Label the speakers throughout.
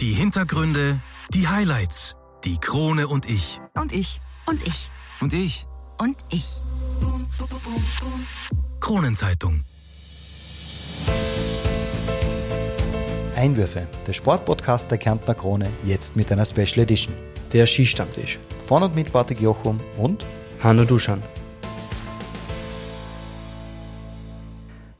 Speaker 1: Die Hintergründe, die Highlights, die Krone und ich.
Speaker 2: Und ich. Und ich.
Speaker 1: Und ich.
Speaker 2: Und ich.
Speaker 1: Kronenzeitung.
Speaker 3: Einwürfe, der Sportpodcast der Kärntner Krone, jetzt mit einer Special Edition.
Speaker 4: Der Skistammtisch.
Speaker 3: Von und mit Bartek Jochum und
Speaker 4: Hanno Duschan.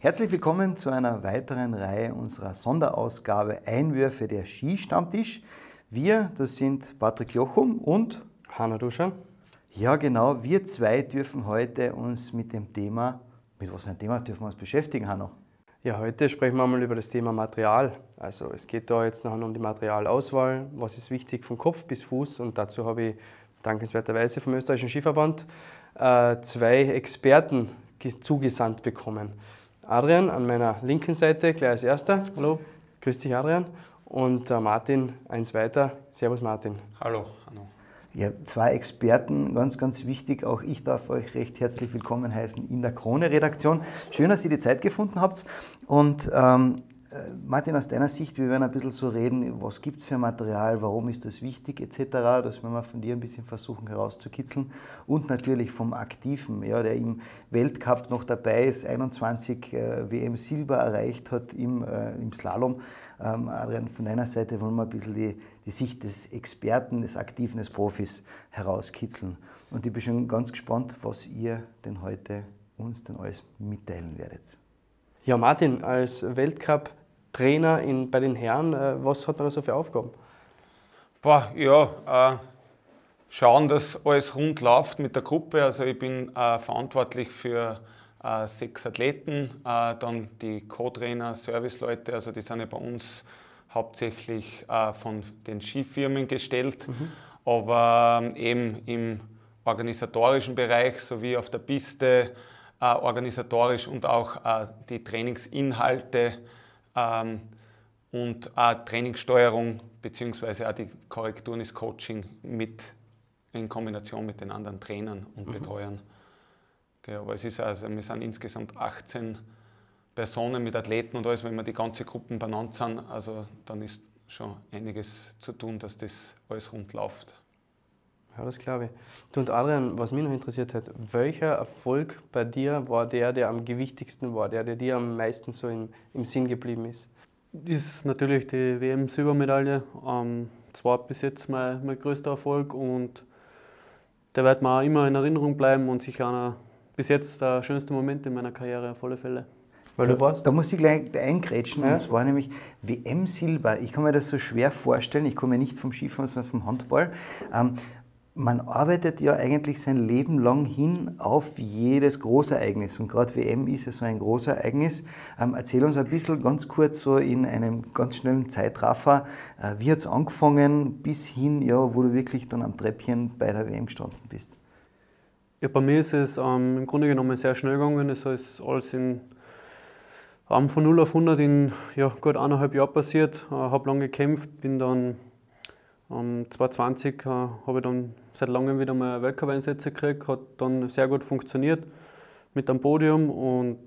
Speaker 3: Herzlich willkommen zu einer weiteren Reihe unserer Sonderausgabe Einwürfe der Skistammtisch. Wir, das sind Patrick Jochum und
Speaker 4: Hanno Duschan.
Speaker 3: Ja, genau, wir zwei dürfen heute uns mit dem Thema, mit was für ein Thema dürfen wir uns beschäftigen, Hanno?
Speaker 4: Ja, heute sprechen wir mal über das Thema Material. Also es geht da jetzt nachher um die Materialauswahl, was ist wichtig von Kopf bis Fuß und dazu habe ich dankenswerterweise vom österreichischen Skiverband äh, zwei Experten zugesandt bekommen. Adrian an meiner linken Seite, gleich als erster. Hallo, grüß dich Adrian. Und äh, Martin, eins weiter. Servus Martin.
Speaker 5: Hallo, hallo.
Speaker 3: Ja, zwei Experten, ganz, ganz wichtig. Auch ich darf euch recht herzlich willkommen heißen in der Krone-Redaktion. Schön, dass ihr die Zeit gefunden habt. Und ähm, äh, Martin, aus deiner Sicht, wir werden ein bisschen so reden, was gibt es für Material, warum ist das wichtig, etc. Das werden wir von dir ein bisschen versuchen herauszukitzeln. Und natürlich vom Aktiven, ja, der im Weltcup noch dabei ist, 21 äh, WM Silber erreicht hat im, äh, im Slalom. Ähm, Adrian, von deiner Seite wollen wir ein bisschen die, die Sicht des Experten, des Aktiven, des Profis herauskitzeln. Und ich bin schon ganz gespannt, was ihr denn heute uns denn alles mitteilen werdet.
Speaker 4: Ja, Martin, als Weltcup-Trainer bei den Herren, äh, was hat man da so für Aufgaben?
Speaker 5: Boah, ja, äh, schauen, dass alles rund läuft mit der Gruppe. Also ich bin äh, verantwortlich für äh, sechs Athleten, äh, dann die Co-Trainer, Serviceleute, also die sind ja bei uns hauptsächlich äh, von den Skifirmen gestellt, mhm. aber ähm, eben im organisatorischen Bereich sowie auf der Piste organisatorisch und auch die Trainingsinhalte ähm, und äh, Trainingssteuerung bzw. auch die Korrekturen des Coaching mit in Kombination mit den anderen Trainern und mhm. Betreuern. Okay, aber es ist also, wir sind insgesamt 18 Personen mit Athleten und alles, wenn wir die ganze Gruppen benannt sind, also dann ist schon einiges zu tun, dass das alles rund läuft.
Speaker 4: Ja, das glaube ich. Du und Adrian, was mich noch interessiert hat, welcher Erfolg bei dir war der, der am gewichtigsten war, der, der dir am meisten so im, im Sinn geblieben ist?
Speaker 6: Ist natürlich die WM-Silbermedaille. Ähm, das war bis jetzt mein, mein größter Erfolg und der wird mir auch immer in Erinnerung bleiben und sicher einer, bis jetzt der schönste Moment in meiner Karriere auf alle Fälle.
Speaker 3: Weil du warst? Da, da muss ich gleich eingrätschen. Ja? Und zwar nämlich WM-Silber. Ich kann mir das so schwer vorstellen. Ich komme ja nicht vom Skifahren, sondern vom Handball. Ähm, man arbeitet ja eigentlich sein Leben lang hin auf jedes Großereignis. Und gerade WM ist ja so ein Großereignis. Ähm, erzähl uns ein bisschen ganz kurz so in einem ganz schnellen Zeitraffer, äh, wie hat es angefangen bis hin, ja, wo du wirklich dann am Treppchen bei der WM gestanden bist?
Speaker 6: Ja, bei mir ist es ähm, im Grunde genommen sehr schnell gegangen. Es ist alles in, ähm, von 0 auf 100 in ja, gut eineinhalb Jahren passiert. Äh, habe lange gekämpft, bin dann um, 2020 äh, habe ich dann seit langem wieder mal Weltcup-Einsätze gekriegt, hat dann sehr gut funktioniert mit dem Podium und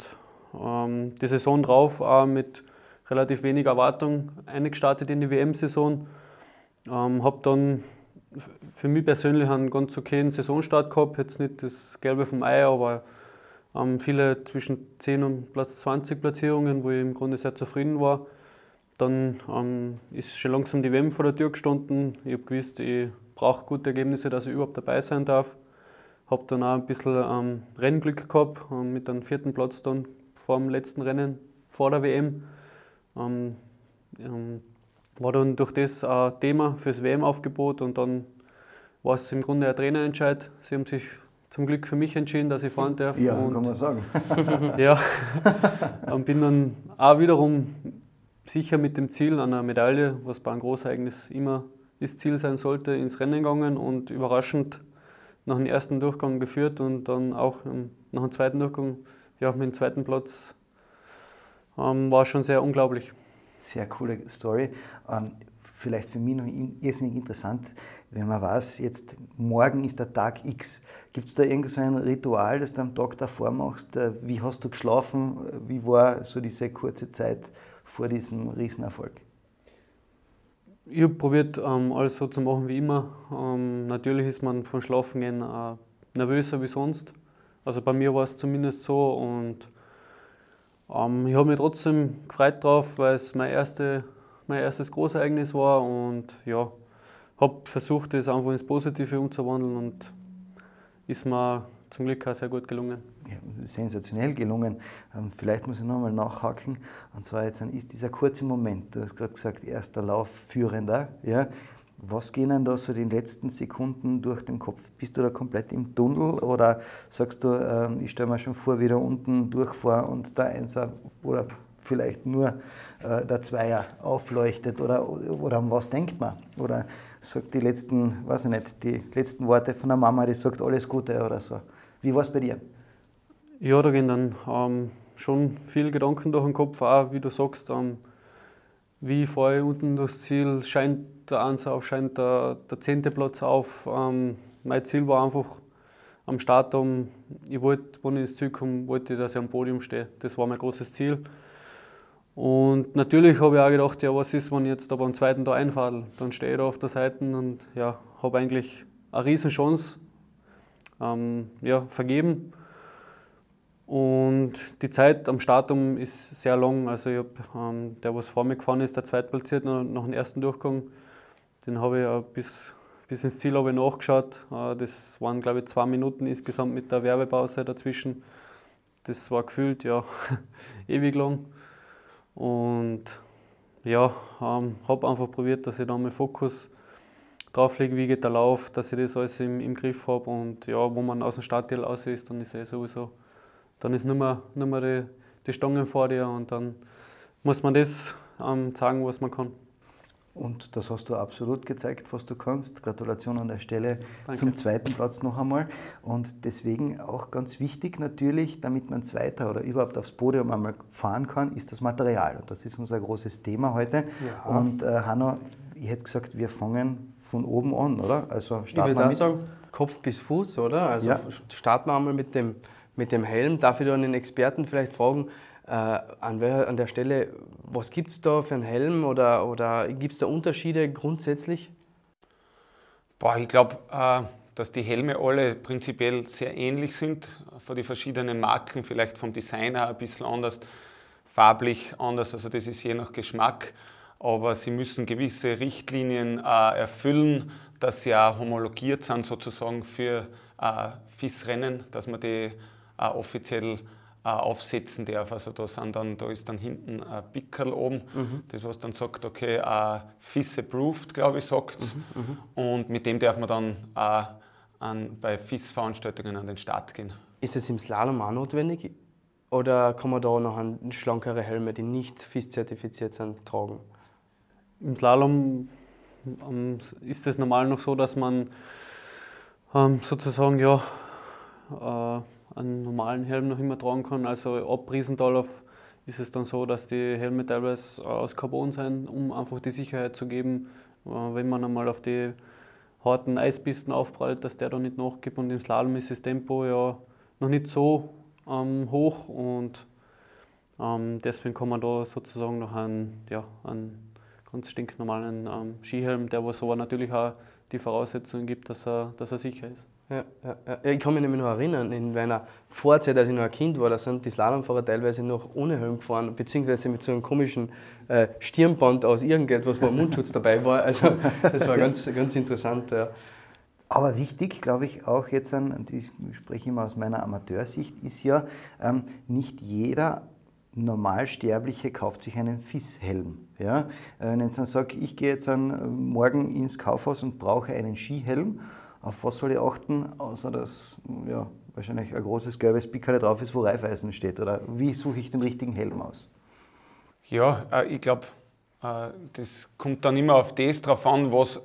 Speaker 6: ähm, die Saison drauf auch mit relativ wenig Erwartung eingestartet in die WM-Saison. Ähm, habe dann für mich persönlich einen ganz okayen Saisonstart gehabt, jetzt nicht das Gelbe vom Ei, aber ähm, viele zwischen 10 und Platz 20 Platzierungen, wo ich im Grunde sehr zufrieden war. Dann ähm, ist schon langsam die WM vor der Tür gestanden. Ich habe gewusst, ich brauche gute Ergebnisse, dass ich überhaupt dabei sein darf. Habe dann auch ein bisschen ähm, Rennglück gehabt ähm, mit einem vierten Platz dann vor dem letzten Rennen vor der WM. Ähm, ähm, war dann durch das ein Thema fürs WM-Aufgebot und dann war es im Grunde ein Trainerentscheid. Sie haben sich zum Glück für mich entschieden, dass ich fahren darf.
Speaker 3: Ja, und, kann man sagen.
Speaker 6: ja, und bin dann auch wiederum sicher mit dem Ziel einer Medaille, was bei einem Großereignis immer das Ziel sein sollte, ins Rennen gegangen und überraschend nach dem ersten Durchgang geführt und dann auch nach dem zweiten Durchgang ja, mit dem zweiten Platz ähm, war schon sehr unglaublich.
Speaker 3: Sehr coole Story. Ähm, vielleicht für mich noch irrsinnig interessant, wenn man weiß, jetzt morgen ist der Tag X. Gibt es da irgend so ein Ritual, das du am Tag davor machst? Äh, wie hast du geschlafen? Wie war so diese kurze Zeit vor diesem Riesenerfolg?
Speaker 6: Ich habe probiert, ähm, alles so zu machen wie immer. Ähm, natürlich ist man vom Schlafengehen äh, nervöser wie sonst. Also bei mir war es zumindest so. Und ähm, ich habe mich trotzdem gefreut drauf, weil es mein, erste, mein erstes Großereignis war. Und ja, habe versucht, das einfach ins Positive umzuwandeln und ist mir zum Glück auch sehr gut gelungen.
Speaker 3: Ja, sensationell gelungen. Ähm, vielleicht muss ich nochmal nachhaken. Und zwar jetzt ist dieser kurze Moment, du hast gerade gesagt, erster Lauf, Führender. Ja? Was gehen denn da so die letzten Sekunden durch den Kopf? Bist du da komplett im Tunnel oder sagst du, ähm, ich stelle mir schon vor, wie da unten durchfahre und der Einser oder vielleicht nur äh, der Zweier aufleuchtet oder, oder an was denkt man? Oder sagt die letzten, weiß ich nicht, die letzten Worte von der Mama, die sagt alles Gute oder so. Wie war es bei dir?
Speaker 6: Ja, da gehen dann ähm, schon viele Gedanken durch den Kopf, auch wie du sagst, ähm, wie fahre ich unten durchs Ziel, scheint der Ansa auf, scheint der, der zehnte Platz auf. Ähm, mein Ziel war einfach am Start, um, ich wollte, wenn ich ins Ziel komme, wollte dass ich am Podium stehe. Das war mein großes Ziel. Und natürlich habe ich auch gedacht, ja, was ist, wenn ich jetzt aber am zweiten da einfalle? Dann stehe ich da auf der Seite und ja, habe eigentlich eine riesen Chance ähm, ja, vergeben. Und die Zeit am Startum ist sehr lang. Also ich hab, ähm, der, was vor mir gefahren ist, der zweitplatziert nach, dem ersten Durchgang, den habe ich äh, bis, bis ins Ziel ich nachgeschaut. Äh, das waren, glaube ich, zwei Minuten insgesamt mit der Werbepause dazwischen. Das war gefühlt ja ewig lang. Und ja, ähm, habe einfach probiert, dass ich da meinen Fokus drauf lege, wie geht der Lauf, dass ich das alles im, im Griff habe. Und ja, wo man aus dem Startteil aus ist, dann ist eh sowieso, dann ist nur mehr, nur mehr die, die Stangen vor dir und dann muss man das ähm, zeigen, was man kann.
Speaker 3: Und das hast du absolut gezeigt, was du kannst. Gratulation an der Stelle Danke. zum zweiten Platz noch einmal. Und deswegen auch ganz wichtig natürlich, damit man Zweiter oder überhaupt aufs Podium einmal fahren kann, ist das Material. Und das ist unser großes Thema heute. Ja. Und äh, Hanno, ich hätte gesagt, wir fangen von oben an, oder?
Speaker 4: Also starten ich würde auch sagen, Kopf bis Fuß, oder? Also ja. starten wir einmal mit dem, mit dem Helm. Darf ich da einen Experten vielleicht fragen, äh, an, welcher, an der Stelle, was gibt es da für einen Helm oder, oder gibt es da Unterschiede grundsätzlich?
Speaker 5: Boah, ich glaube, äh, dass die Helme alle prinzipiell sehr ähnlich sind, von den verschiedenen Marken, vielleicht vom Designer ein bisschen anders, farblich anders, also das ist je nach Geschmack aber sie müssen gewisse Richtlinien äh, erfüllen, dass sie auch homologiert sind sozusagen für äh, FIS-Rennen, dass man die äh, offiziell aufsetzen darf. Also da, sind dann, da ist dann hinten ein Pickel oben, mhm. das was dann sagt, okay, äh, FIS approved, glaube ich, sagt mhm, mhm, Und mit dem darf man dann äh, an, bei FIS-Veranstaltungen an den Start gehen.
Speaker 4: Ist es im Slalom auch notwendig? Oder kann man da noch einen schlankere Helme, die nicht FIS-zertifiziert sind, tragen?
Speaker 6: Im Slalom ähm, ist es normal noch so, dass man ähm, sozusagen ja, äh, einen normalen Helm noch immer tragen kann. Also ab Riesendorf ist es dann so, dass die Helme teilweise aus Carbon sind, um einfach die Sicherheit zu geben, äh, wenn man einmal auf die harten Eispisten aufprallt, dass der da nicht nachgibt. Und im Slalom ist das Tempo ja noch nicht so ähm, hoch und ähm, deswegen kann man da sozusagen noch einen, ja, einen ganz stinknormalen ähm, Skihelm, der was aber natürlich auch die Voraussetzungen gibt, dass er, dass er sicher ist.
Speaker 4: Ja, ja, ja. Ich kann mich nämlich noch erinnern, in meiner Vorzeit, als ich noch ein Kind war, da sind die Slalomfahrer teilweise noch ohne Helm gefahren, beziehungsweise mit so einem komischen äh, Stirnband aus irgendetwas, wo ein Mundschutz dabei war. Also das war ganz, ganz interessant. Ja.
Speaker 3: Aber wichtig, glaube ich, auch jetzt, an, und ich spreche immer aus meiner Amateursicht, ist ja, ähm, nicht jeder Normalsterbliche kauft sich einen FIS-Helm. Ja? Wenn ich jetzt dann sage, ich gehe jetzt dann äh, morgen ins Kaufhaus und brauche einen Skihelm, auf was soll ich achten, außer dass ja, wahrscheinlich ein großes gelbes Pickerle drauf ist, wo Reifeisen steht? Oder wie suche ich den richtigen Helm aus?
Speaker 5: Ja, äh, ich glaube, äh, das kommt dann immer auf das drauf an, was,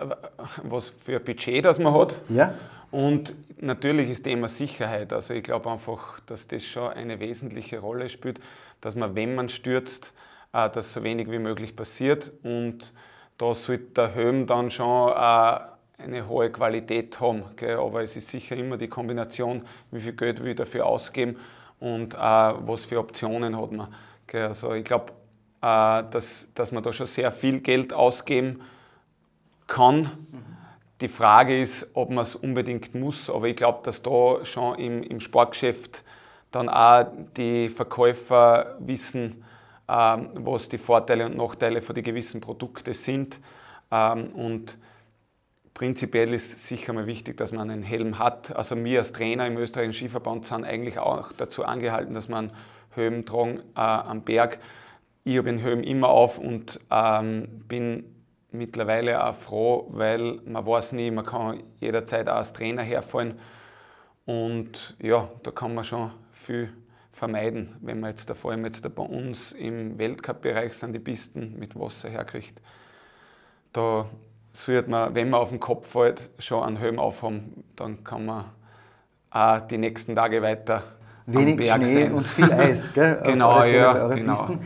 Speaker 5: was für ein Budget das man hat.
Speaker 3: Ja.
Speaker 5: Und natürlich ist Thema Sicherheit. Also ich glaube einfach, dass das schon eine wesentliche Rolle spielt dass man, wenn man stürzt, äh, dass so wenig wie möglich passiert. Und da sollte der Helm dann schon äh, eine hohe Qualität haben. Aber es ist sicher immer die Kombination, wie viel Geld will ich dafür ausgeben und äh, was für Optionen hat man. Also ich glaube, dass, dass man da schon sehr viel Geld ausgeben kann. Die Frage ist, ob man es unbedingt muss, aber ich glaube, dass da schon im, im Sportgeschäft dann auch die Verkäufer wissen, ähm, was die Vorteile und Nachteile von den gewissen Produkten sind. Ähm, und prinzipiell ist sicher mal wichtig, dass man einen Helm hat. Also wir als Trainer im österreichischen Skiverband sind eigentlich auch dazu angehalten, dass man Helm tragen äh, am Berg. Ich habe den Helm immer auf und ähm, bin mittlerweile auch froh, weil man weiß nie, man kann jederzeit auch als Trainer herfallen und ja, da kann man schon viel vermeiden, wenn man jetzt da vor allem jetzt da bei uns im Weltcup-Bereich sind die Pisten mit Wasser herkriegt. Da sollte man, wenn man auf den Kopf fällt, schon einen Helm aufhaben, dann kann man auch die nächsten Tage weiter
Speaker 3: wenig Schnee sein. und viel Eis, gell?
Speaker 5: genau, ja, genau.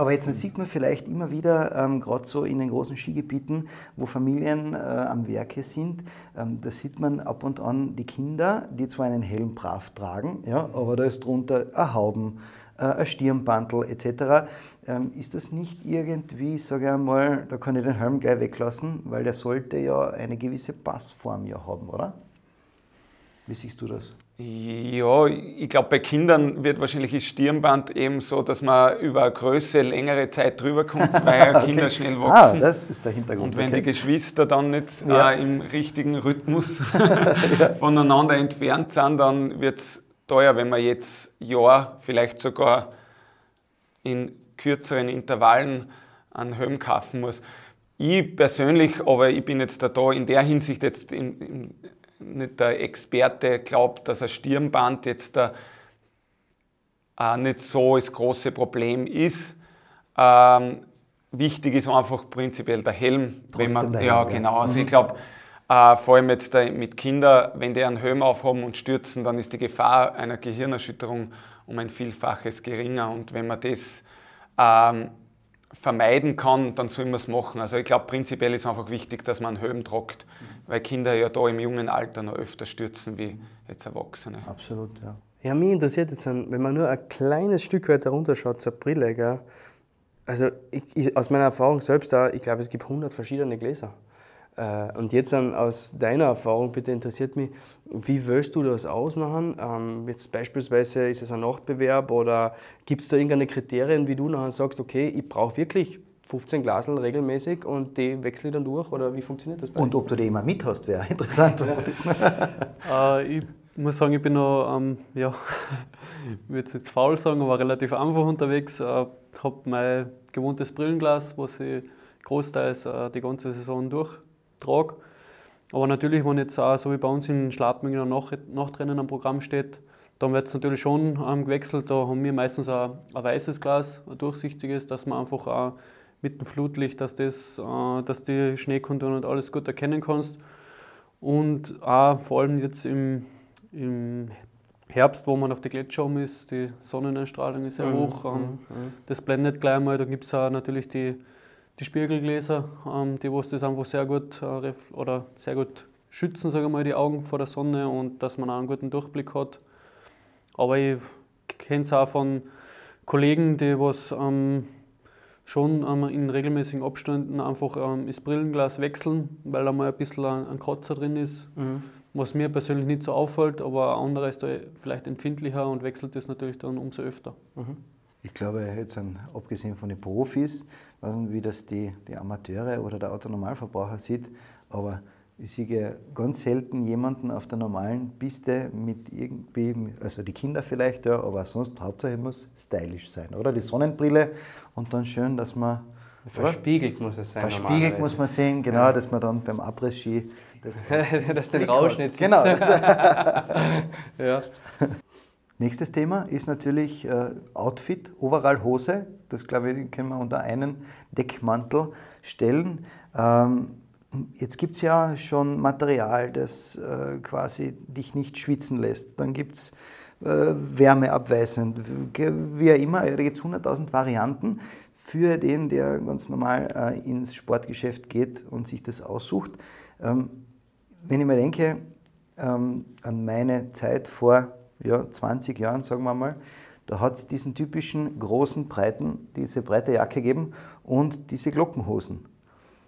Speaker 3: Aber jetzt sieht man vielleicht immer wieder, ähm, gerade so in den großen Skigebieten, wo Familien äh, am Werke sind, ähm, da sieht man ab und an die Kinder, die zwar einen Helm brav tragen, ja, aber da ist drunter ein Hauben, äh, ein Stirnbandel etc. Ähm, ist das nicht irgendwie, sage ich einmal, da kann ich den Helm gleich weglassen, weil der sollte ja eine gewisse Passform ja haben, oder? Wie siehst du das?
Speaker 5: Ja, ich glaube, bei Kindern wird wahrscheinlich das Stirnband eben so, dass man über eine Größe längere Zeit drüber kommt, weil okay. Kinder schnell ah, wachsen.
Speaker 3: Ah, das ist der Hintergrund.
Speaker 5: Und wenn okay. die Geschwister dann nicht ja. äh, im richtigen Rhythmus ja. voneinander entfernt sind, dann wird es teuer, wenn man jetzt Jahr, vielleicht sogar in kürzeren Intervallen einen Helm kaufen muss. Ich persönlich, aber ich bin jetzt da in der Hinsicht jetzt in, in der Experte glaubt, dass ein Stirnband jetzt da auch nicht so das große Problem ist. Ähm, wichtig ist einfach prinzipiell der Helm. wenn man, Helm, ja, genau. Also mhm. ich glaube, äh, vor allem jetzt mit Kindern, wenn die einen Helm aufhaben und stürzen, dann ist die Gefahr einer Gehirnerschütterung um ein Vielfaches geringer. Und wenn man das ähm, vermeiden kann, dann soll man es machen. Also ich glaube, prinzipiell ist einfach wichtig, dass man einen Helm tragt, weil Kinder ja da im jungen Alter noch öfter stürzen wie jetzt Erwachsene.
Speaker 3: Absolut, ja.
Speaker 4: Ja, mich interessiert jetzt, wenn man nur ein kleines Stück weiter runterschaut zur Brille, gell? also ich, ich, aus meiner Erfahrung selbst, da, ich glaube, es gibt 100 verschiedene Gläser. Äh, und jetzt aus deiner Erfahrung, bitte interessiert mich, wie wählst du das aus nachher? Ähm, jetzt beispielsweise ist es ein Nachtbewerb oder gibt es da irgendeine Kriterien, wie du nachher sagst, okay, ich brauche wirklich 15 Glaseln regelmäßig und die wechsle ich dann durch oder wie funktioniert das?
Speaker 3: Bei und ob du die immer mit hast, wäre interessant.
Speaker 6: äh, ich muss sagen, ich bin noch, ähm, ja, ich würde jetzt faul sagen, aber relativ einfach unterwegs. Äh, habe mein gewohntes Brillenglas, was ich großteils äh, die ganze Saison durch trage. Aber natürlich, wenn jetzt auch so wie bei uns in Schladming noch Nachtrennen am Programm steht, dann wird es natürlich schon ähm, gewechselt. Da haben wir meistens ein, ein, weißes Glas, ein durchsichtiges, dass man einfach auch mit dem Flutlicht, dass, das, äh, dass die Schneekonturen und alles gut erkennen kannst. Und auch vor allem jetzt im, im Herbst, wo man auf der Gletscher ist, die Sonneneinstrahlung ist sehr mhm. hoch. Ähm, mhm. Das blendet gleich mal. Da gibt es auch natürlich die die Spiegelgläser, ähm, die was das einfach sehr gut äh, oder sehr gut schützen, sage mal, die Augen vor der Sonne und dass man auch einen guten Durchblick hat. Aber ich kenne es auch von Kollegen, die was ähm, schon ähm, in regelmäßigen Abständen einfach ähm, das Brillenglas wechseln, weil da mal ein bisschen ein, ein Kratzer drin ist. Mhm. Was mir persönlich nicht so auffällt, aber ein anderer ist da vielleicht empfindlicher und wechselt das natürlich dann umso öfter. Mhm.
Speaker 3: Ich glaube, jetzt abgesehen von den Profis, weiß nicht, wie das die, die Amateure oder der Autonormalverbraucher sieht, aber ich sehe ganz selten jemanden auf der normalen Piste mit irgendwie, also die Kinder vielleicht, ja, aber sonst Hauptsache muss stylisch sein, oder? Die Sonnenbrille und dann schön, dass man.
Speaker 4: Verspiegelt muss es sein.
Speaker 3: Verspiegelt muss man sehen, genau, ja. dass man dann beim Abriss-Ski
Speaker 4: das, das den Rausch nicht
Speaker 3: sieht. Genau. ja. Nächstes Thema ist natürlich äh, Outfit, Overallhose. Das glaube ich, können wir unter einen Deckmantel stellen. Ähm, jetzt gibt es ja schon Material, das äh, quasi dich nicht schwitzen lässt. Dann gibt es äh, wärmeabweisend, wie auch immer. Da gibt es 100.000 Varianten für den, der ganz normal äh, ins Sportgeschäft geht und sich das aussucht. Ähm, wenn ich mir denke ähm, an meine Zeit vor ja, 20 Jahren, sagen wir mal, da hat es diesen typischen großen, breiten, diese breite Jacke gegeben und diese Glockenhosen.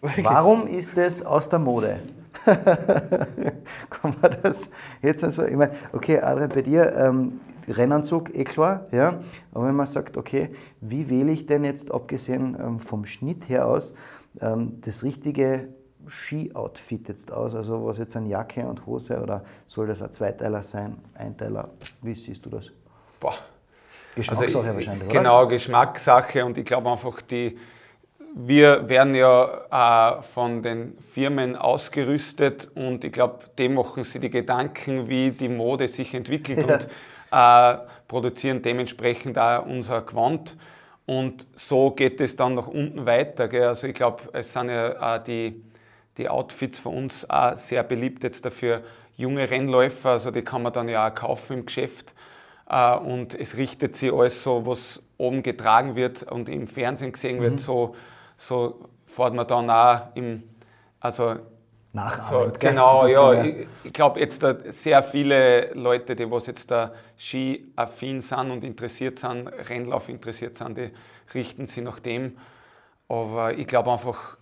Speaker 3: Warum ist das aus der Mode? Kann man das jetzt also, ich meine, okay, Adrian, bei dir, ähm, Rennanzug, eh klar, ja, aber wenn man sagt, okay, wie wähle ich denn jetzt, abgesehen ähm, vom Schnitt her aus, ähm, das richtige Ski-Outfit jetzt aus? Also was jetzt eine Jacke und Hose oder soll das ein Zweiteiler sein, Einteiler? Wie siehst du das?
Speaker 5: Boah.
Speaker 3: Geschmackssache
Speaker 5: Also,
Speaker 3: wahrscheinlich, oder?
Speaker 5: Genau, Geschmackssache und ich glaube einfach, die, wir werden ja äh, von den Firmen ausgerüstet und ich glaube, dem machen sie die Gedanken, wie die Mode sich entwickelt und äh, produzieren dementsprechend auch unser Gewand. Und so geht es dann nach unten weiter. Gell? Also ich glaube, es sind ja äh, die, die Outfits für uns auch sehr beliebt jetzt dafür junge Rennläufer, also die kann man dann ja auch kaufen im Geschäft. Äh, Und es richtet sich alles so, was oben getragen wird und im Fernsehen gesehen wird, so, so fährt man dann auch im, also so,
Speaker 3: Nachahmend, gell?
Speaker 5: genau, ja.
Speaker 3: bisschen,
Speaker 5: Ich, ich glaube jetzt da sehr viele Leute, die was jetzt da Ski-affin sind und interessiert sind, Rennlauf interessiert sind, die richten sich nach dem. Aber ich glaube einfach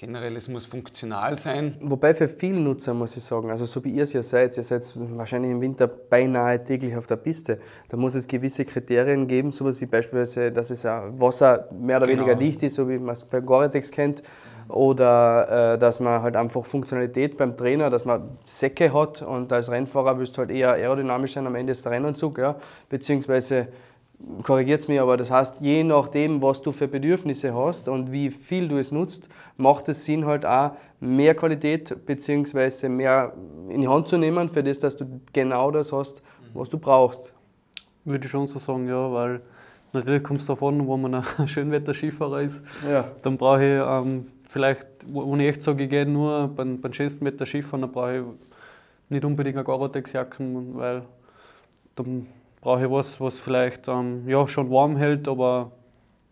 Speaker 5: generell, es muss funktional sein.
Speaker 4: Wobei für viele Nutzer muss ich sagen, also so wie ihr es ja seid, ihr seid wahrscheinlich im Winter beinahe täglich auf der Piste, da muss es gewisse Kriterien geben, sowas wie beispielsweise, dass es Wasser mehr oder
Speaker 5: Genau.
Speaker 4: weniger dicht ist, so wie man es bei Gore-Tex kennt, oder äh, dass man halt einfach Funktionalität beim Trainer, dass man Säcke hat und als Rennfahrer willst du halt eher aerodynamisch sein, am Ende ist der Rennanzug, ja, beziehungsweise korrigiert es mich, aber das heißt, je nachdem, was du für Bedürfnisse hast und wie viel du es nutzt, macht es Sinn, halt auch mehr Qualität bzw. mehr in die Hand zu nehmen, für das, dass du genau das hast, was du brauchst.
Speaker 6: Würde ich schon so sagen, ja, weil natürlich kommt es davon, wo man ein Schönwetter-Skifahrer ist.
Speaker 4: Ja.
Speaker 6: Dann brauche ich ähm, vielleicht, ich echt sage, ich gehe nur beim, beim schönsten Wetter Skifahren, dann brauche ich nicht unbedingt eine Gore-Tex-Jacken, weil dann brauche ich was, was vielleicht ähm, ja, schon warm hält, aber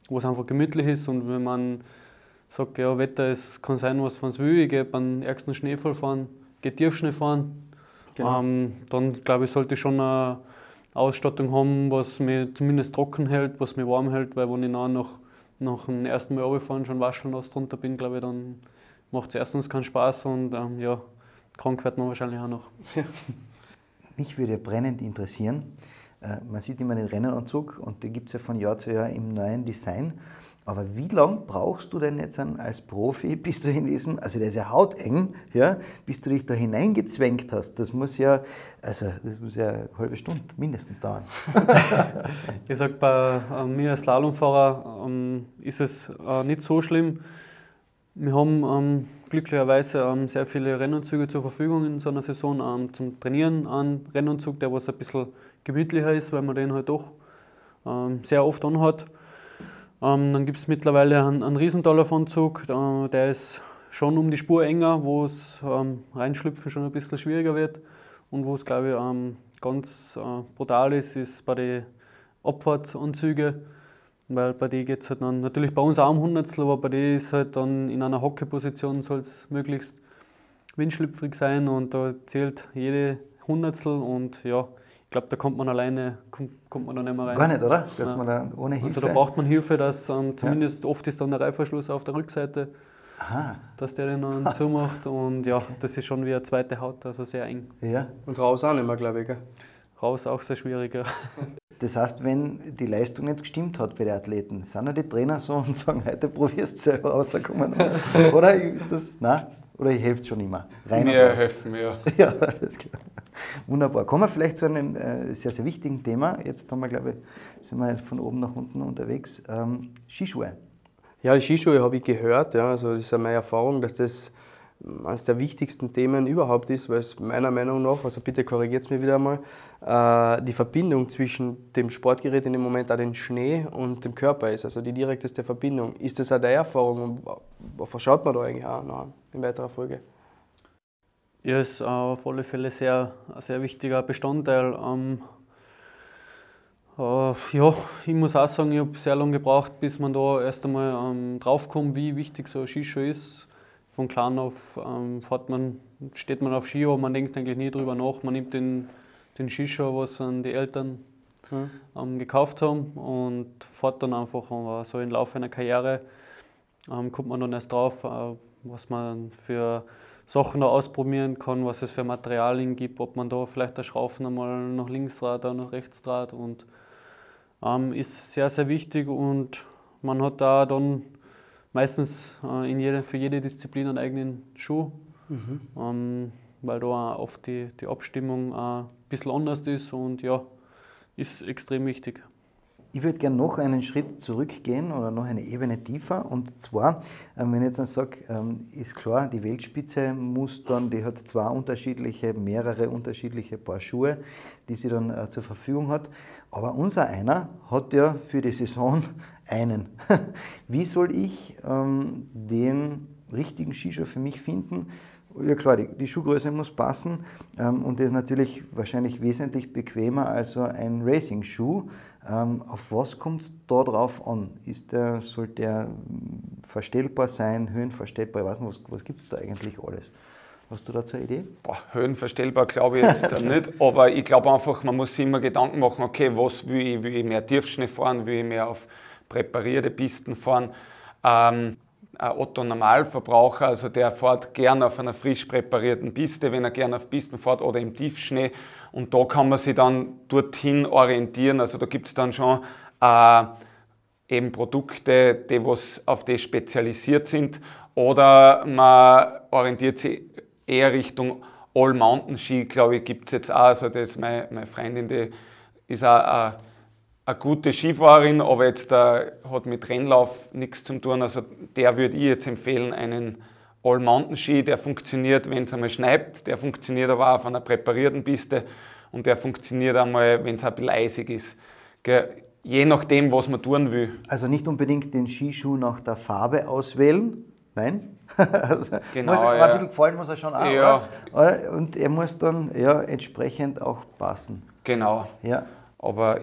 Speaker 6: was einfach gemütlich ist. Und wenn man sagt, ja, Wetter es kann sein, was man will, ich gehe beim ärgsten Schneefall fahren, gehe Tiefschnee fahren,
Speaker 4: Genau.
Speaker 6: ähm, dann glaube ich, sollte ich schon eine Ausstattung haben, was mich zumindest trocken hält, was mich warm hält, weil wenn ich dann nach, nach dem ersten Mal runterfahren schon waschelnass drunter bin, glaube ich, dann macht es erstens keinen Spaß und ähm, ja, krank wird man wahrscheinlich auch noch.
Speaker 3: Mich würde brennend interessieren, man sieht immer den Rennenanzug und den gibt es ja von Jahr zu Jahr im neuen Design. Aber wie lange brauchst du denn jetzt als Profi, bis du in diesem, also der ist ja hauteng, ja, bis du dich da hineingezwängt hast? Das muss ja, also das muss ja eine halbe Stunde mindestens dauern.
Speaker 6: Ich sage, bei äh, mir als Slalomfahrer ähm, ist es äh, nicht so schlimm. Wir haben ähm, glücklicherweise ähm, sehr viele Rennanzüge zur Verfügung in so einer Saison zum Trainieren. Einen Rennanzug, der was ein bisschen gemütlicher ist, weil man den halt doch ähm, sehr oft anhat. Ähm, dann gibt es mittlerweile einen, einen Riesendollarfanzug, äh, der ist schon um die Spur enger, wo es ähm, reinschlüpfen schon ein bisschen schwieriger wird. Und wo es, glaube ich, ähm, ganz äh, brutal ist, ist bei den Abfahrtsanzügen. Weil bei denen geht es halt dann, natürlich bei uns auch um Hundertstel, aber bei denen ist halt dann in einer Hockeposition soll es möglichst windschlüpfrig sein und da zählt jede Hundertstel und ja, ich glaube, da kommt man alleine, kommt, kommt man da nicht mehr rein.
Speaker 3: Gar nicht, oder? Dass
Speaker 6: Ja.
Speaker 3: man da ohne Hilfe.
Speaker 6: Also da braucht man Hilfe, dass ähm, zumindest oft ist dann der Reifverschluss auf der Rückseite,
Speaker 3: Aha,
Speaker 6: dass der den dann zumacht und ja, das ist schon wie eine zweite Haut, also sehr eng.
Speaker 3: ja.
Speaker 4: Und raus auch nicht mehr, glaube ich. Gell?
Speaker 6: Raus auch sehr schwierig. Ja.
Speaker 3: Das heißt, wenn die Leistung nicht gestimmt hat bei den Athleten, sind ja die Trainer so und sagen, heute probierst du selber rauskommen. Oder ist das, nein? Oder ihr helft schon immer? Rein und
Speaker 5: Wir
Speaker 3: raus.
Speaker 5: helfen, ja.
Speaker 3: Ja, alles klar. Wunderbar. Kommen wir vielleicht zu einem äh, sehr, sehr wichtigen Thema. Jetzt haben wir, glaube ich, sind wir von oben nach unten unterwegs. Ähm, Skischuhe.
Speaker 4: Ja, die Skischuhe habe ich gehört, ja, also das ist ja meine Erfahrung, dass das eines der wichtigsten Themen überhaupt ist, weil es meiner Meinung nach, also bitte korrigiert es mir wieder einmal, äh, die Verbindung zwischen dem Sportgerät in dem Moment auch den Schnee und dem Körper ist, also die direkteste Verbindung. Ist das auch deine Erfahrung und was schaut man da eigentlich auch noch in weiterer Folge?
Speaker 6: Ja, ist auf alle Fälle sehr, ein sehr wichtiger Bestandteil. Ähm, äh, ja, ich muss auch sagen, ich habe sehr lange gebraucht, bis man da erst einmal ähm, draufkommt, wie wichtig so ein Skischuh ist. Von klein auf ähm, fährt man, steht man auf Ski, aber man denkt eigentlich nie drüber nach. Man nimmt den, den Skischuh, was dann die Eltern ähm, gekauft haben und fährt dann einfach. Aber so im Laufe einer Karriere ähm, kommt man dann erst drauf, äh, was man für Sachen da ausprobieren kann, was es für Materialien gibt, ob man da vielleicht der Schraufen einmal nach links dreht oder nach rechts dreht und ähm, ist sehr, sehr wichtig und man hat da dann meistens äh, in jede, für jede Disziplin einen eigenen Schuh, mhm. ähm, weil da oft die, die Abstimmung äh, ein bisschen anders ist und ja, ist extrem wichtig.
Speaker 3: Ich würde gerne noch einen Schritt zurückgehen oder noch eine Ebene tiefer. Und zwar, ähm, wenn ich jetzt sage, ähm, ist klar, die Weltspitze muss dann, die hat zwei unterschiedliche, mehrere unterschiedliche Paar Schuhe, die sie dann äh, zur Verfügung hat. Aber unser einer hat ja für die Saison einen. Wie soll ich ähm, den richtigen Skischuh für mich finden? Ja klar, die, die Schuhgröße muss passen ähm, und das ist natürlich wahrscheinlich wesentlich bequemer als so ein Racing-Schuh. Ähm, auf was kommt es da drauf an? Ist der, soll der verstellbar sein, höhenverstellbar? Ich weiß nicht, was, was gibt es da eigentlich alles? Hast du dazu eine Idee?
Speaker 5: Boah, höhenverstellbar glaube ich jetzt nicht, aber ich glaube einfach, man muss sich immer Gedanken machen, okay, was will ich? Will ich mehr Tiefschnee fahren? Will ich mehr auf präparierte Pisten fahren? Ähm, ein Otto Normalverbraucher, also der fährt gern auf einer frisch präparierten Piste, wenn er gern auf Pisten fährt oder im Tiefschnee. Und da kann man sich dann dorthin orientieren. Also da gibt es dann schon äh, eben Produkte, die was auf das spezialisiert sind. Oder man orientiert sich eher Richtung All-Mountain-Ski, glaube ich, gibt es jetzt auch. Also das ist meine, meine Freundin, die ist auch eine, eine gute Skifahrerin, aber jetzt äh, hat mit Rennlauf nichts zu tun. Also der würde ich jetzt empfehlen, einen All-Mountain-Ski, der funktioniert, wenn es einmal schneit, der funktioniert aber auch auf einer präparierten Piste und der funktioniert einmal, wenn es ein bisschen eisig ist. Je nachdem, was man tun will.
Speaker 3: Also nicht unbedingt den Skischuh nach der Farbe auswählen, nein. also
Speaker 5: genau,
Speaker 3: muss,
Speaker 5: ja.
Speaker 3: Ein bisschen gefallen muss er schon auch.
Speaker 5: Ja.
Speaker 3: Oder? Und er muss dann ja, entsprechend auch passen.
Speaker 5: Genau.
Speaker 3: Ja.
Speaker 5: Aber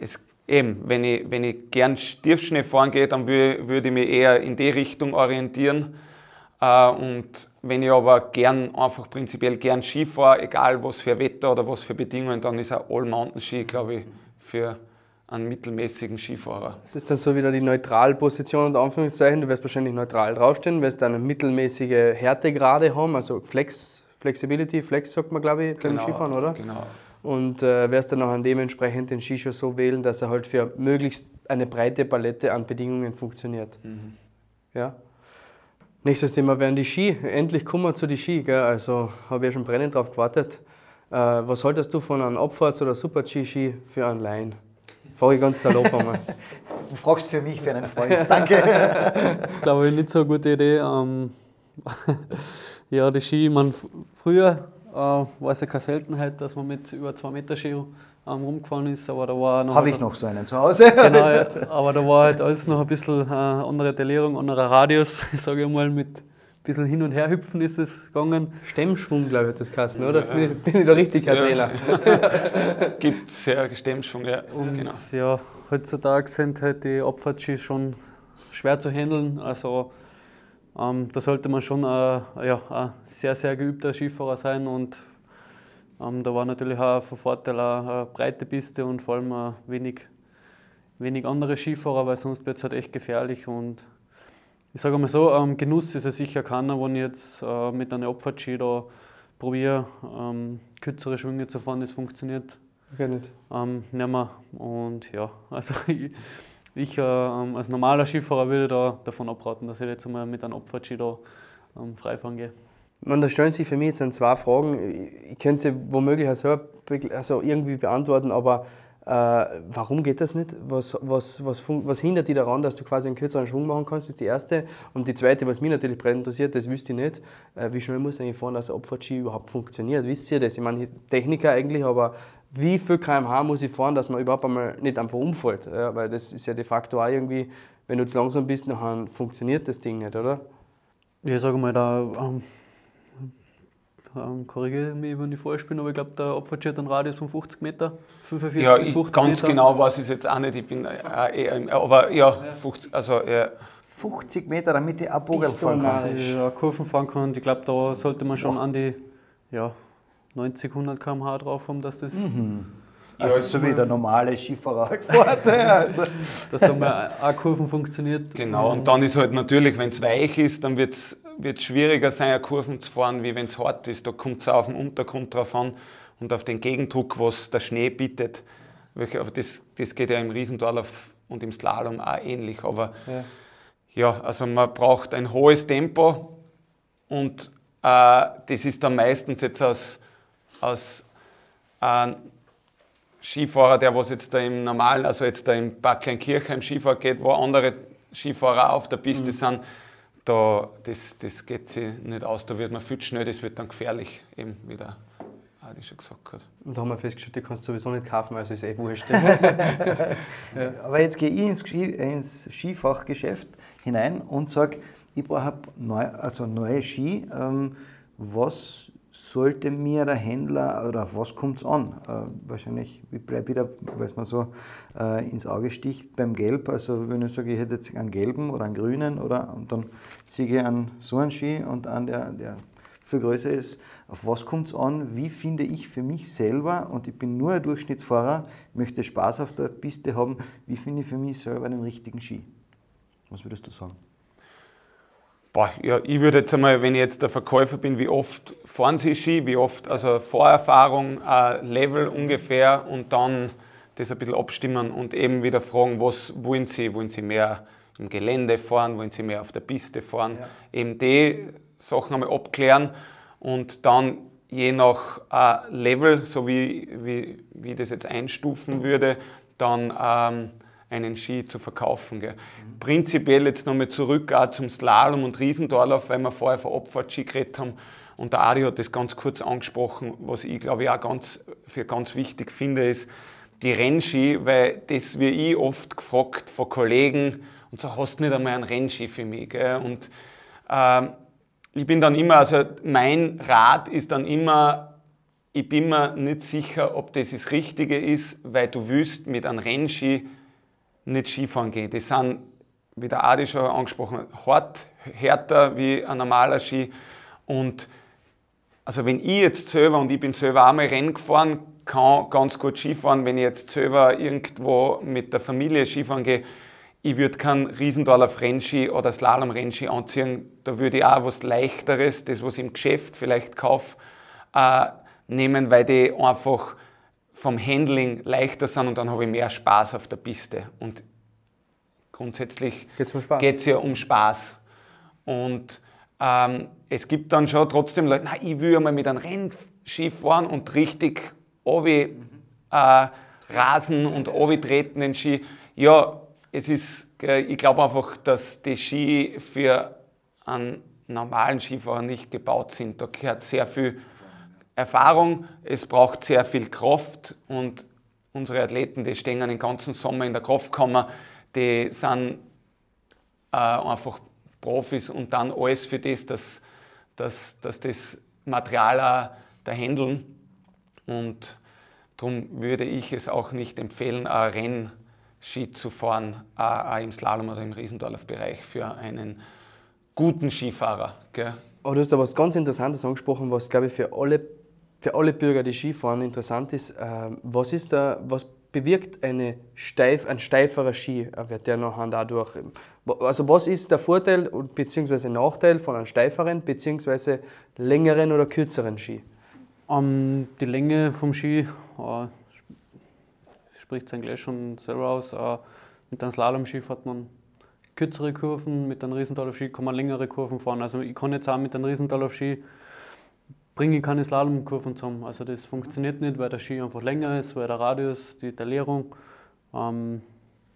Speaker 5: es, eben, wenn ich, wenn ich gern Stiefschnee fahren gehe, dann würde ich mich eher in die Richtung orientieren. Äh, und wenn ich aber gern, einfach prinzipiell gern Ski fahre, egal was für Wetter oder was für Bedingungen, dann ist ein All-Mountain-Ski, glaube ich, für einen mittelmäßigen Skifahrer.
Speaker 4: Das ist dann so wieder die Neutralposition unter Anführungszeichen. Du wirst wahrscheinlich neutral draufstehen, wirst dann eine mittelmäßige Härtegrade haben, also Flex, Flexibility, Flex sagt man, glaube ich, beim
Speaker 5: Genau,
Speaker 4: Skifahren, oder?
Speaker 5: Genau.
Speaker 4: Und äh, wirst dann auch dementsprechend den Skischuh so wählen, dass er halt für möglichst eine breite Palette an Bedingungen funktioniert. Ja. Nächstes Thema wären die Ski. Endlich kommen wir zu den Ski. Gell? Also habe ich ja schon brennend drauf gewartet. Äh, was haltest du von einem Abfahrts- oder Super-G-Ski für einen Laien? Frage ich ganz salopp einmal.
Speaker 3: Du fragst für mich, für einen Freund. Danke.
Speaker 6: Das ist, glaube ich, nicht so eine gute Idee. Ähm, ja, die Ski, man, früher äh, war es ja keine Seltenheit, dass man mit über 2 Meter Ski ähm, rumgefahren ist, aber da war noch.
Speaker 3: Habe ich noch so einen zu Hause.
Speaker 6: Genau, ja, aber da war halt alles noch ein bisschen äh, andere Delierung, anderer Radius, sage ich mal, mit ein bisschen hin und her hüpfen ist es gegangen.
Speaker 4: Stemmschwung, glaube ich, hat das geheißen, oder? Bin, ich- bin ich da richtig, Herr Trainer?
Speaker 5: Gibt es ja Stemmschwung, ja.
Speaker 6: Und
Speaker 5: genau.
Speaker 6: ja, heutzutage sind halt die Abfahrtskis schon schwer zu handeln. Also ähm, da sollte man schon äh, ja, ein sehr, sehr geübter Skifahrer sein und ähm, da war natürlich auch von Vorteil auch eine breite Piste und vor allem auch wenig, wenig andere Skifahrer, weil sonst wird es halt echt gefährlich und ich sage mal so, ähm, Genuss ist ja sicher keiner, wenn ich jetzt äh, mit einer Abfahrtski da probiere, ähm, kürzere Schwünge zu fahren, das funktioniert
Speaker 4: Gar nicht.
Speaker 6: ähm, nicht mehr. Und ja, also ich, ich äh, ähm, als normaler Skifahrer würde da davon abraten, dass ich jetzt einmal mit einem Abfahrtski da ähm, freifahren gehe.
Speaker 4: Man, da stellen sich für mich jetzt dann zwei Fragen. Ich, könnte sie womöglich begl- also irgendwie beantworten, aber äh, warum geht das nicht? Was, was, was, was hindert dich daran, dass du quasi einen kürzeren Schwung machen kannst, ist die erste. Und die zweite, was mich natürlich brennend interessiert, das wüsste ich nicht, äh, wie schnell muss eigentlich fahren, dass Abfahrtski überhaupt funktioniert. Wisst ihr das? Ich meine, Techniker eigentlich, aber wie viel kmh muss ich fahren, dass man überhaupt einmal nicht einfach umfällt? Ja, weil das ist ja de facto auch irgendwie, wenn du zu langsam bist, dann funktioniert das Ding nicht, oder?
Speaker 6: Ja, ich sage mal, da ähm, ähm, korrigiere mich, wenn ich falsch bin, aber ich glaube, der Abfahrtski hat einen Radius von 50 Meter, 45
Speaker 5: Ja,
Speaker 6: bis
Speaker 5: ich,
Speaker 6: 50
Speaker 5: ganz
Speaker 6: Meter.
Speaker 5: genau weiß ich es jetzt auch nicht. Ich bin äh, eher, im- aber ja, 50, also ja,
Speaker 3: 50 Meter, damit ich Abbogel fahren kann.
Speaker 6: Ja, Kurven fahren kann. Und ich glaube, da sollte man schon an die ja, 90, 100 km/h drauf haben, dass das,
Speaker 3: Also so wie der normale Skifahrer halt fährt. ja, also.
Speaker 6: dass da mal auch Kurven funktioniert.
Speaker 5: genau. Und dann ist halt natürlich, wenn es weich ist, dann wird es wird es schwieriger sein, eine Kurven zu fahren, wie wenn es hart ist. Da kommt es auf den Untergrund drauf an und auf den Gegendruck, was der Schnee bietet. Aber das, das geht ja im Riesendorlauf und im Slalom auch ähnlich. Aber ja, ja also man braucht ein hohes Tempo und äh, das ist dann meistens jetzt aus, aus äh, Skifahrer, der was jetzt da im normalen, also jetzt da im Backkleinkirchheim Skifahrer geht, wo andere Skifahrer auf der Piste mhm. sind, da, das, das geht sich nicht aus, da wird man viel schnell, das wird dann gefährlich, eben wie der Adi schon gesagt hat.
Speaker 4: Und da haben wir festgestellt, die kannst du sowieso nicht kaufen, also ist eh wurscht.
Speaker 3: ja. Aber jetzt gehe ich ins, Ski, ins Skifachgeschäft hinein und sage, ich brauche neu, also neue Ski. Ähm, was sollte mir der Händler oder auf was kommt es an? Äh, wahrscheinlich, ich bleibe wieder, weil es mir so äh, ins Auge sticht, beim Gelb. Also, wenn ich sage, ich hätte jetzt einen gelben oder einen grünen oder und dann sehe ich einen, so einen Ski und einen, der, der viel größer ist. Auf was kommt es an? Wie finde ich für mich selber, und ich bin nur ein Durchschnittsfahrer, möchte Spaß auf der Piste haben, wie finde ich für mich selber den richtigen Ski? Was würdest du sagen?
Speaker 5: Boah, ja, ich würde jetzt einmal, wenn ich jetzt der Verkäufer bin, wie oft fahren Sie Ski, wie oft, also Vorerfahrung, äh, Level ungefähr und dann das ein bisschen abstimmen und eben wieder fragen, was wollen Sie? Wollen Sie mehr im Gelände fahren? Wollen Sie mehr auf der Piste fahren? Ja. Eben die Sachen einmal abklären und dann je nach äh, Level, so wie, wie, wie ich das jetzt einstufen würde, dann ähm, einen Ski zu verkaufen. Gell. Mhm. Prinzipiell jetzt nochmal zurück auch zum Slalom und Riesendorlauf, weil wir vorher von Abfahrtski geredet haben. Und der Adi hat das ganz kurz angesprochen, was ich glaube ich auch ganz, für ganz wichtig finde, ist die Rennski, weil das wird ich oft gefragt von Kollegen und so, hast du nicht einmal einen Rennski für mich? Gell? Und ähm, ich bin dann immer, also mein Rat ist dann immer, ich bin mir nicht sicher, ob das das Richtige ist, weil du willst mit einem Rennski nicht Skifahren gehen. Die sind, wie der Adi schon angesprochen hat, hart, härter wie ein normaler Ski. Und also wenn ich jetzt selber, und ich bin selber einmal Rennen gefahren, kann ganz gut Skifahren, wenn ich jetzt selber irgendwo mit der Familie Skifahren gehe, ich würde keinen Riesendorlauf Rennski oder Slalom Rennski anziehen. Da würde ich auch was Leichteres, das was ich im Geschäft vielleicht kaufe, äh, nehmen, weil die einfach vom Handling leichter sind und dann habe ich mehr Spaß auf der Piste. Und grundsätzlich geht es ja um Spaß. Und ähm, es gibt dann schon trotzdem Leute, nein, ich will einmal mit einem Rennski fahren und richtig obi, äh, rasen und obi treten den Ski. Ja, es ist, ich glaube einfach, dass die Ski für einen normalen Skifahrer nicht gebaut sind. Da gehört sehr viel Erfahrung, es braucht sehr viel Kraft und unsere Athleten, die stehen den ganzen Sommer in der Kraftkammer, die sind äh, einfach Profis und dann alles für das, dass, dass, dass das Material da handeln. Und darum würde ich es auch nicht empfehlen, ein Rennski zu fahren, auch im Slalom oder im Riesendorlauf-Bereich für einen guten Skifahrer. Gell?
Speaker 4: Aber du hast da was ganz Interessantes angesprochen, was, glaube ich, für alle für alle Bürger, die Skifahren, interessant ist, äh, was, ist da, was bewirkt eine steif, ein steiferer Ski? Wird der nachher dadurch, also was ist der Vorteil bzw. Nachteil von einem steiferen bzw. längeren oder kürzeren Ski?
Speaker 6: Um, ähm, die Länge vom Ski äh, spricht sein gleich schon selber aus. Äh, mit einem Slalom-Ski fährt man kürzere Kurven, mit einem Riesendorlauf-Ski kann man längere Kurven fahren. Also ich kann jetzt auch mit einem Riesendorlauf-Ski bringe ich keine Slalomkurven zusammen. Also das funktioniert nicht, weil der Ski einfach länger ist, weil der Radius, die Talierung, ähm,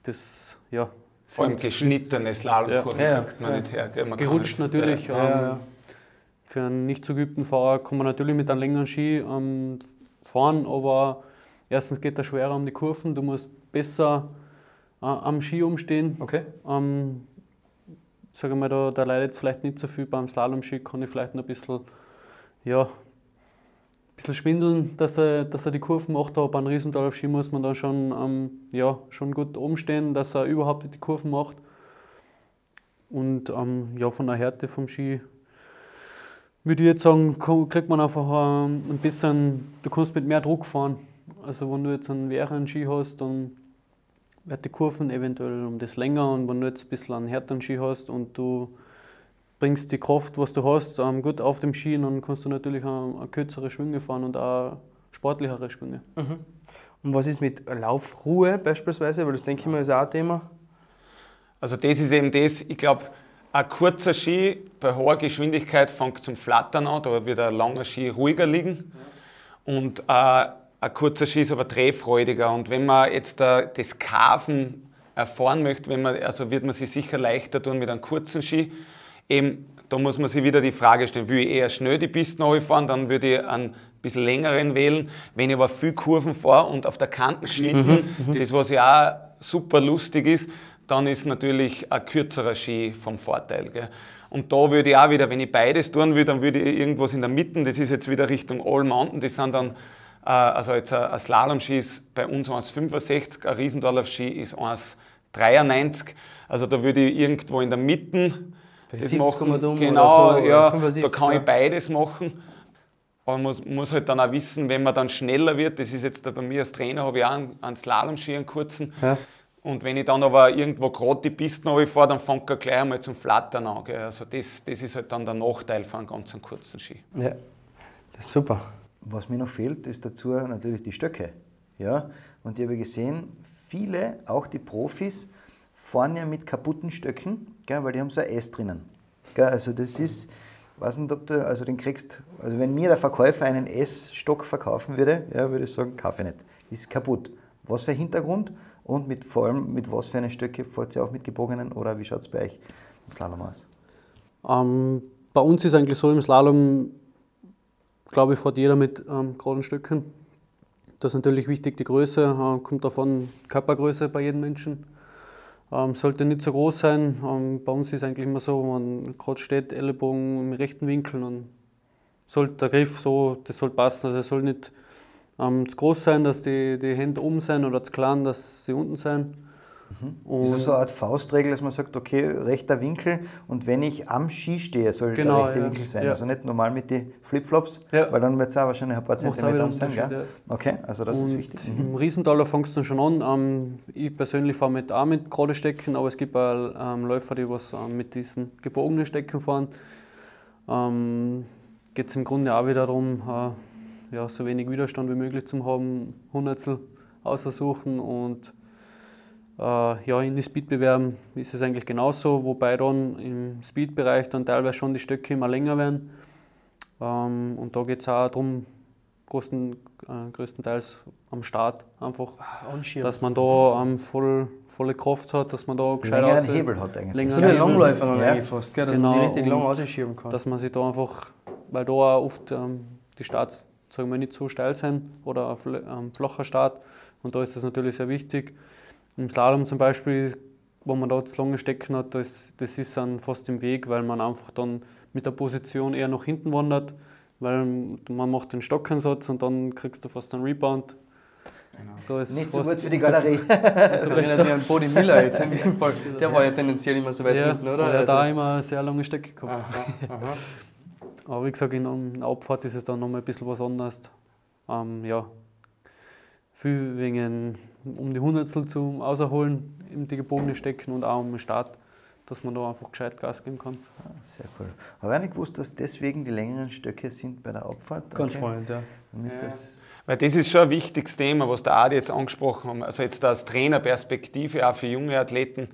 Speaker 6: das, ja.
Speaker 5: Vor allem geschnittene Slalomkurven ja. kriegt man nicht her.
Speaker 6: Man Gerutscht natürlich. Ähm, für einen nicht so geübten Fahrer kann man natürlich mit einem längeren Ski ähm, fahren, aber erstens geht er schwerer um die Kurven, du musst besser äh, am Ski umstehen.
Speaker 4: Okay.
Speaker 6: Ähm, sage mal, da, da leidet es vielleicht nicht so viel beim Slalom-Ski, kann ich vielleicht noch ein bisschen ja, bisschen schwindeln, dass er, dass er die Kurven macht, aber beim Riesendorf-Ski muss man da schon, ähm, ja, schon gut umstehen, dass er überhaupt die Kurven macht. Und ähm, ja, von der Härte vom Ski würde ich jetzt sagen, kriegt man einfach ähm, ein bisschen, du kannst mit mehr Druck fahren. Also wenn du jetzt einen wehren Ski hast, dann wird die Kurven eventuell um das länger und wenn du jetzt ein bisschen einen härteren Ski hast und du bringst die Kraft, was du hast, ähm, gut auf dem Ski, dann kannst du natürlich auch, auch kürzere Schwünge fahren und auch sportlichere Schwünge.
Speaker 4: Mhm. Und was ist mit Laufruhe beispielsweise? Weil das denke ich mal ist auch ein Thema.
Speaker 5: Also das ist eben das, ich glaube, ein kurzer Ski bei hoher Geschwindigkeit fängt zum Flattern an, da wird ein langer Ski ruhiger liegen. Und äh, ein kurzer Ski ist aber drehfreudiger. Und wenn man jetzt äh, das Kaven erfahren möchte, wenn man, also wird man sich sicher leichter tun mit einem kurzen Ski. Eben, da muss man sich wieder die Frage stellen, will ich eher schnell die Pisten fahren, dann würde ich einen bisschen längeren wählen. Wenn ich aber viel Kurven fahre und auf der Kante geschnitten, mhm, mhm, das was ja auch super lustig ist, dann ist natürlich ein kürzerer Ski vom Vorteil. Gell? Und da würde ich auch wieder, wenn ich beides tun will, dann würde ich irgendwas in der Mitte, das ist jetzt wieder Richtung All Mountain, das sind dann, äh, also jetzt ein Slalom-Ski ist bei uns 1,65, ein Riesendorlauf-Ski ist 1,93, also da würde ich irgendwo in der Mitte das machen. Genau, so, ja, 75, da kann ich beides machen. Aber man muss, muss, halt dann auch wissen, wenn man dann schneller wird, das ist jetzt bei mir als Trainer, habe ich auch einen, einen Slalom-Ski, einen kurzen. Ja. Und wenn ich dann aber irgendwo gerade die Pisten fahre, dann fängt er gleich einmal zum Flattern an. Gell? Also das, das ist halt dann der Nachteil von einem ganz kurzen Ski.
Speaker 4: Ja, das ist super.
Speaker 3: Was mir noch fehlt, ist dazu natürlich die Stöcke. Ja? Und ich habe gesehen, viele, auch die Profis, fahren ja mit kaputten Stöcken, gell? weil die haben so ein S drinnen. Gell? Also das ist, weiß nicht, ob du, also den kriegst, also wenn mir der Verkäufer einen S-Stock verkaufen würde, ja, würde ich sagen, kaufe ich nicht. Ist kaputt. Was für ein Hintergrund? Und mit, vor allem mit was für eine Stöcke fahrt ihr auch mit gebogenen oder wie schaut es bei euch im Slalom aus?
Speaker 6: Ähm, bei uns ist eigentlich so im Slalom, glaube ich, fährt jeder mit ähm, geraden Stöcken. Das ist natürlich wichtig, die Größe, äh, kommt davon Körpergröße bei jedem Menschen. Ähm, sollte nicht so groß sein. Ähm, bei uns ist eigentlich immer so, man gerade steht, Ellenbogen im rechten Winkel, dann sollte der Griff so, das soll passen. Also es soll nicht ähm, zu groß sein, dass die, die Hände oben sind oder zu klein, dass sie unten sind.
Speaker 3: Mhm. Ist das so eine Art Faustregel, dass man sagt, okay, rechter Winkel und wenn ich am Ski stehe, soll genau, der rechte ja. Winkel sein. Ja. Also nicht normal mit den Flipflops, ja. weil dann wird es auch wahrscheinlich ein paar Zentimeter um sein. Gell? Okay, also das und ist wichtig.
Speaker 6: Mhm. Im Riesentaler fängst du schon an. Ähm, ich persönlich fahre mit, auch mit gerade Stecken, aber es gibt auch ähm, Läufer, die was ähm, mit diesen gebogenen Stecken fahren. Ähm, Geht es im Grunde auch wieder darum, äh, ja, so wenig Widerstand wie möglich zu haben, Hundertstel aussuchen und ja, in den Speedbewerben ist es eigentlich genauso, wobei dann im Speedbereich dann teilweise schon die Stöcke immer länger werden. Ähm, und da geht es auch darum, größten, äh, größtenteils am Start einfach, ah, dass man da ähm, voll, volle Kraft hat, dass man da
Speaker 3: gescheit Längeren Hebel hat eigentlich.
Speaker 4: Länger so wie Langläufer dann ja. fast, gell, dass genau, man sich richtig lang ausschieben kann.
Speaker 6: Dass man sich da einfach, weil da auch oft ähm, die Starts sagen wir, nicht so steil sein oder ein ähm, flacher Start. Und da ist das natürlich sehr wichtig. Im Slalom zum Beispiel, wo man da zu lange Stecken hat, das, das ist dann fast im Weg, weil man einfach dann mit der Position eher nach hinten wandert, weil man macht den Stockeinsatz und dann kriegst du fast einen Rebound.
Speaker 3: Genau. Nicht so gut für die Galerie.
Speaker 4: also erinnert mich an Bodi Miller jetzt in dem Fall. Der war ja tendenziell immer so weit
Speaker 6: ja,
Speaker 4: hinten, oder?
Speaker 6: Ja, also da immer sehr lange Stöcke gehabt. Aha, aha. Aber wie gesagt, in der Abfahrt ist es dann nochmal ein bisschen was anderes. Ähm, ja, viel wegen um die Hundertstel zu auserholen, in die gebogene Stecken und auch um den Start, dass man da einfach gescheit Gas geben kann.
Speaker 3: Ah, sehr cool. Habe ich nicht gewusst, dass deswegen die längeren Stöcke sind bei der Abfahrt?
Speaker 4: Ganz okay. spannend, ja.
Speaker 5: ja. Das Weil das ist schon ein wichtiges Thema, was der Adi jetzt angesprochen hat. Also jetzt aus Trainerperspektive, auch für junge Athleten,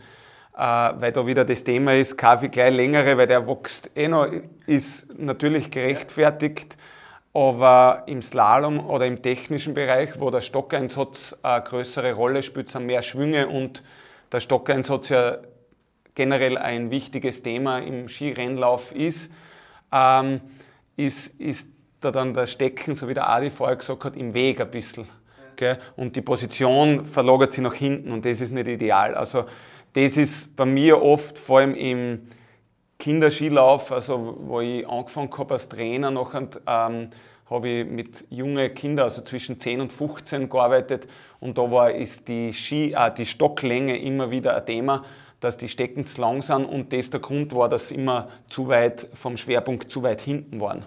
Speaker 5: äh, weil da wieder das Thema ist, kaufe ich gleich längere, weil der wächst eh noch, ist natürlich gerechtfertigt. Aber im Slalom oder im technischen Bereich, wo der Stockeinsatz eine größere Rolle spielt, sind mehr Schwünge und der Stockeinsatz ja generell ein wichtiges Thema im Skirennlauf ist, ähm, ist, ist da dann das Stecken, so wie der Adi vorher gesagt hat, im Weg ein bisschen. Gell? Und die Position verlagert sich nach hinten und das ist nicht ideal. Also das ist bei mir oft, vor allem im Kinderskilauf, also wo ich angefangen habe als Trainer, nachher, ähm, habe ich mit jungen Kindern, also zwischen 10 und 15 gearbeitet und da war ist die, Ski, äh, die Stocklänge immer wieder ein Thema, dass die Stecken zu lang sind und das der Grund war, dass sie immer zu weit vom Schwerpunkt zu weit hinten waren.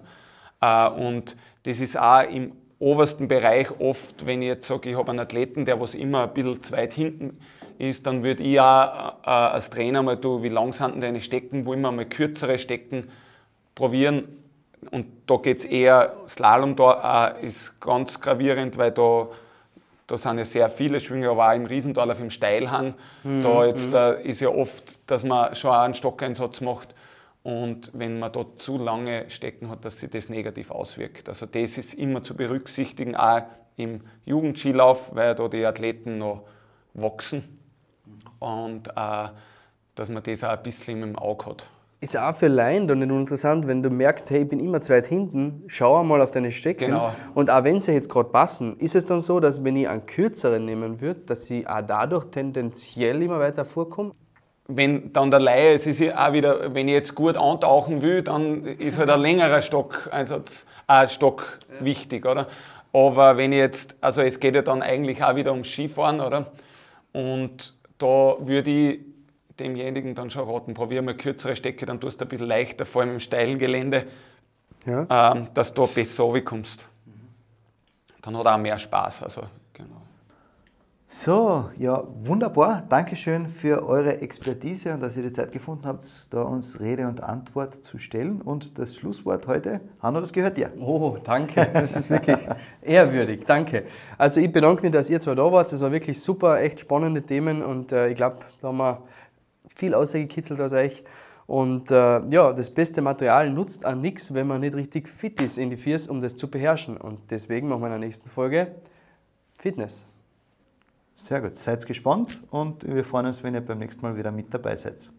Speaker 5: Äh, und das ist auch im obersten Bereich oft, wenn ich jetzt sage, ich habe einen Athleten, der was immer ein bisschen zu weit hinten ist, dann würde ich auch äh, als Trainer mal, du, wie lang sind denn deine Stecken, wollen wir mal kürzere Stecken probieren. Und da geht es eher, Slalom da äh, ist ganz gravierend, weil da, da sind ja sehr viele Schwünge, aber auch im Riesental auf dem Steilhang. Mhm. Da jetzt äh, ist ja oft, dass man schon einen Stockeinsatz macht. Und wenn man da zu lange Stecken hat, dass sich das negativ auswirkt. Also das ist immer zu berücksichtigen, auch im Jugendskilauf, weil da die Athleten noch wachsen und äh, dass man das auch ein bisschen im Auge hat.
Speaker 4: Ist auch für Laien dann nicht interessant, wenn du merkst, hey, ich bin immer zu weit hinten, schau einmal auf deine Stecken.
Speaker 5: Genau.
Speaker 4: Und auch wenn sie jetzt gerade passen, ist es dann so, dass wenn ich einen kürzeren nehmen würde, dass sie auch dadurch tendenziell immer weiter vorkommen?
Speaker 5: Wenn dann der Laie, es ist ja auch wieder, wenn ich jetzt gut antauchen will, dann ist halt ein längerer Stockeinsatz, äh, Stock ja. wichtig, oder? Aber wenn ich jetzt, also es geht ja dann eigentlich auch wieder ums Skifahren, oder? Und da würde ich demjenigen dann schon raten, probier mal kürzere Stecke, dann tust du ein bisschen leichter, vor allem im steilen Gelände, ja. ähm, dass du besser runterkommst. Dann hat er auch mehr Spaß. Also.
Speaker 3: So, ja, wunderbar. Dankeschön für eure Expertise und dass ihr die Zeit gefunden habt, da uns Rede und Antwort zu stellen. Und das Schlusswort heute, Hanno, das gehört dir.
Speaker 4: Oh, danke. Das ist wirklich ehrwürdig. Danke. Also ich bedanke mich, dass ihr zwei da wart. Es war wirklich super, echt spannende Themen und äh, ich glaube, da haben wir viel ausgekitzelt aus euch. Und äh, ja, das beste Material nutzt an nichts, wenn man nicht richtig fit ist in die Viers, um das zu beherrschen. Und deswegen machen wir in der nächsten Folge Fitness.
Speaker 3: Sehr gut, seid gespannt und wir freuen uns, wenn ihr beim nächsten Mal wieder mit dabei seid.